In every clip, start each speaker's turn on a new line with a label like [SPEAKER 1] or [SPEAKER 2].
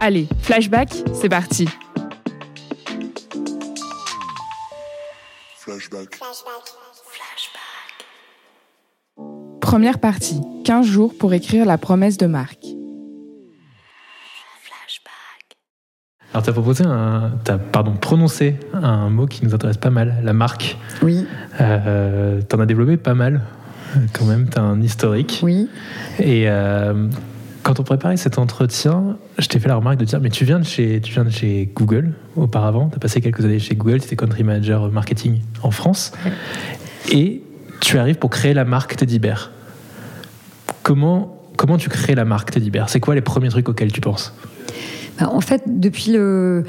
[SPEAKER 1] Allez, flashback, c'est parti.
[SPEAKER 2] Flashback.
[SPEAKER 1] Première partie, 15 jours pour écrire la promesse de marque.
[SPEAKER 3] Alors, tu as proposé un. As, pardon, prononcé un mot qui nous intéresse pas mal, la marque.
[SPEAKER 4] Oui.
[SPEAKER 3] Euh, tu en as développé pas mal, quand même. Tu as un historique.
[SPEAKER 4] Oui.
[SPEAKER 3] Et euh, quand on préparait cet entretien, je t'ai fait la remarque de dire Mais tu viens de chez, tu viens de chez Google auparavant. Tu as passé quelques années chez Google. Tu étais country manager marketing en France. Et tu arrives pour créer la marque Teddy Bear. Comment, comment tu crées la marque Teddy Bear? C'est quoi les premiers trucs auxquels tu penses?
[SPEAKER 4] En fait, depuis le,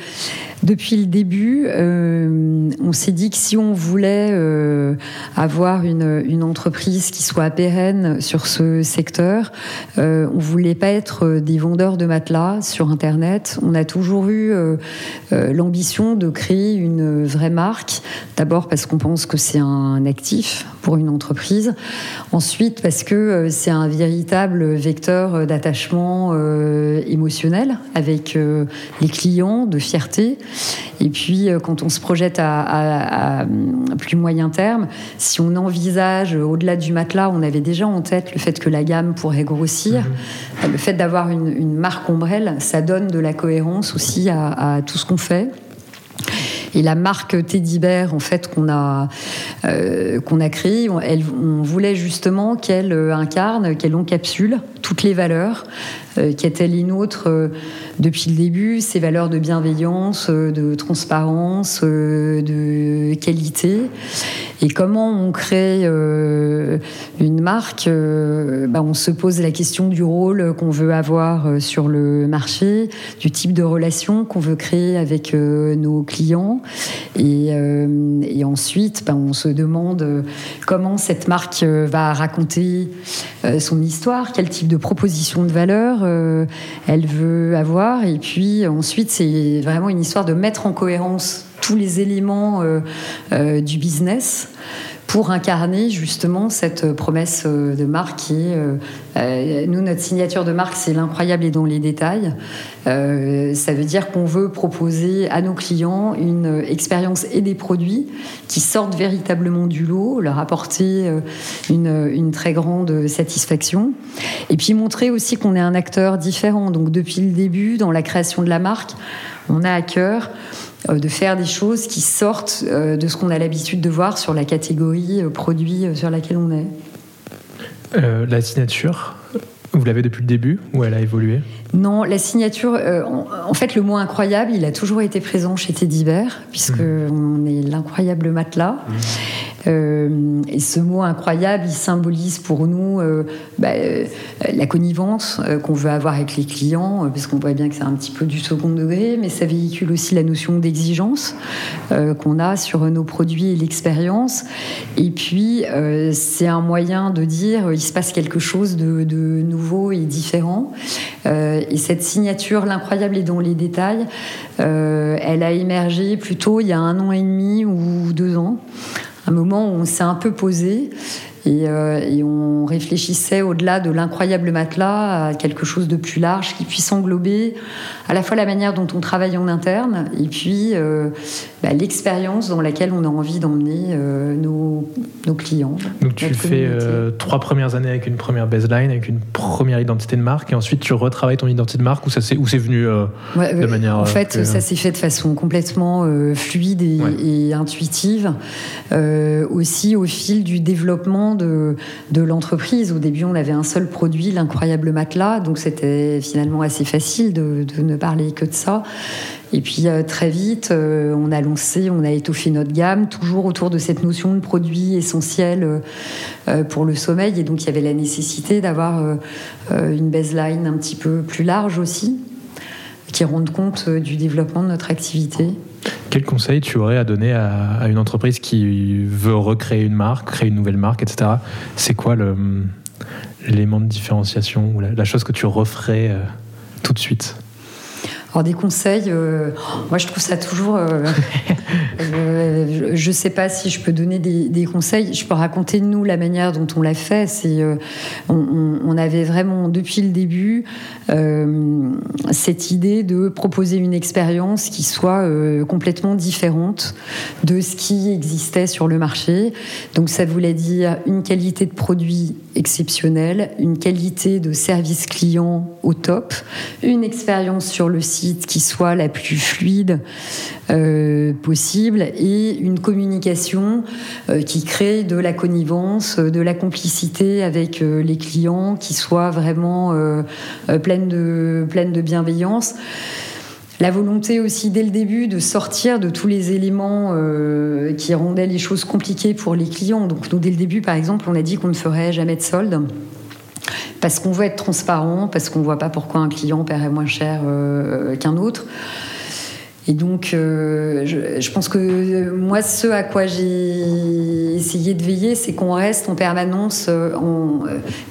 [SPEAKER 4] depuis le début, euh, on s'est dit que si on voulait euh, avoir une, une, entreprise qui soit pérenne sur ce secteur, euh, on voulait pas être des vendeurs de matelas sur Internet. On a toujours eu euh, l'ambition de créer une vraie marque. D'abord parce qu'on pense que c'est un actif pour une entreprise. Ensuite parce que c'est un véritable vecteur d'attachement émotionnel avec les clients, de fierté. Et puis, euh, quand on se projette à, plus moyen terme, si on envisage au-delà du matelas, on avait déjà en tête le fait que la gamme pourrait grossir. Mhm. Le fait d'avoir une, marque ombrelle, ça donne de la cohérence aussi à, tout ce qu'on fait. Et la marque Teddy Bear, en fait, qu'on a, euh, créée, on, voulait justement qu'elle euh, incarne, qu'elle encapsule toutes les valeurs euh, étaient les nôtres euh, depuis le début, ces valeurs de bienveillance, euh, de transparence, de qualité. Et comment on crée une marque bah, On se pose la question du rôle qu'on veut avoir sur le marché, du type de relation qu'on veut créer avec nos clients. Et, et ensuite, bah, on se demande comment cette marque va raconter son histoire, quel type de proposition de valeur euh, elle veut avoir. Et puis ensuite, c'est vraiment une histoire de mettre en cohérence tous les éléments euh, euh, du business pour incarner justement cette promesse de marque nous, notre signature de marque, c'est l'incroyable et dans les détails. ça veut dire qu'on veut proposer à nos clients une expérience et des produits qui sortent véritablement du lot, leur apporter une, une très grande satisfaction. Et puis montrer aussi qu'on est un acteur différent. Donc depuis le début, dans la création de la marque, on a à cœur euh, de faire des choses qui sortent euh, de ce qu'on a l'habitude de voir sur la catégorie euh, produit sur laquelle on est.
[SPEAKER 3] la signature, vous l'avez depuis le début ou elle a évolué?
[SPEAKER 4] Non, la signature, en, fait, le mot incroyable, il a toujours été présent chez Teddy Bear, puisque mmh. on est l'incroyable matelas. Mmh. Euh, et ce mot incroyable, il symbolise pour nous euh, bah, euh, la connivence qu'on veut avoir avec les clients, parce qu'on voit bien que c'est un petit peu du second degré, mais ça véhicule aussi la notion d'exigence qu'on a sur nos produits et l'expérience. Et puis, c'est un moyen de dire il se passe quelque chose de, de nouveau et différent. et cette signature, l'incroyable est dans les détails, elle a émergé plutôt il y a un an et demi ou deux ans un moment où on s'est un peu posé euh, et, on réfléchissait au-delà de l'incroyable matelas à quelque chose de plus large qui puisse englober à la fois la manière dont on travaille en interne et puis euh, bah, l'expérience dans laquelle on a envie d'emmener euh, nos, nos, clients.
[SPEAKER 3] Donc tu fais trois premières années avec une première baseline, avec une première identité de marque et ensuite tu retravailles ton identité de marque ou ça c'est c'est venu de manière
[SPEAKER 4] en fait ça s'est fait de façon complètement fluide et, et intuitive aussi au fil du développement de, l'entreprise. Au début, on avait un seul produit, l'incroyable matelas, donc c'était finalement assez facile de, ne parler que de ça. Et puis euh, très vite, euh, on a lancé, on a étoffé notre gamme, toujours autour de cette notion de produit essentiel euh, pour le sommeil. Et donc il y avait la nécessité d'avoir une baseline un petit peu plus large aussi. qui rendent compte du développement de notre activité.
[SPEAKER 3] Quel conseil tu aurais à donner à, une entreprise qui veut recréer une marque, créer une nouvelle marque, etc. C'est quoi l'élément de différenciation ou la, chose que tu referais tout de suite?
[SPEAKER 4] Alors des conseils, euh, moi je trouve ça toujours. Euh, euh, je ne sais pas si je peux donner des, conseils. Je peux raconter nous la manière dont on l'a fait. C'est, on, avait vraiment depuis le début cette idée de proposer une expérience qui soit complètement différente de ce qui existait sur le marché. Donc ça voulait dire une qualité de produit exceptionnelle, une qualité de service client au top, une expérience sur le site qui soit la plus fluide euh, possible et une communication euh, qui crée de la connivence, de la complicité avec euh, les clients, qui soit vraiment pleine, de, pleine de La volonté aussi dès le début de sortir de tous les éléments qui rendaient les choses compliquées pour les clients. Donc nous dès le début par exemple on a dit qu'on ne ferait jamais de solde parce qu'on veut être transparent, parce qu'on ne voit pas pourquoi un client paierait moins cher euh, qu'un autre. Et donc, euh, je, pense que moi, ce à quoi j'ai essayé de veiller, c'est qu'on reste en permanence euh,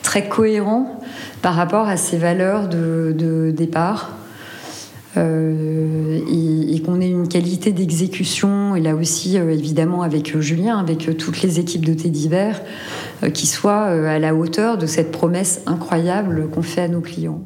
[SPEAKER 4] très cohérent par rapport à ces valeurs de départ. Euh, et, qu'on ait une qualité d'exécution, et là aussi euh, évidemment avec euh, Julien, avec toutes les équipes de thé d'hiver, qui soit à la hauteur de cette promesse incroyable qu'on fait à nos clients.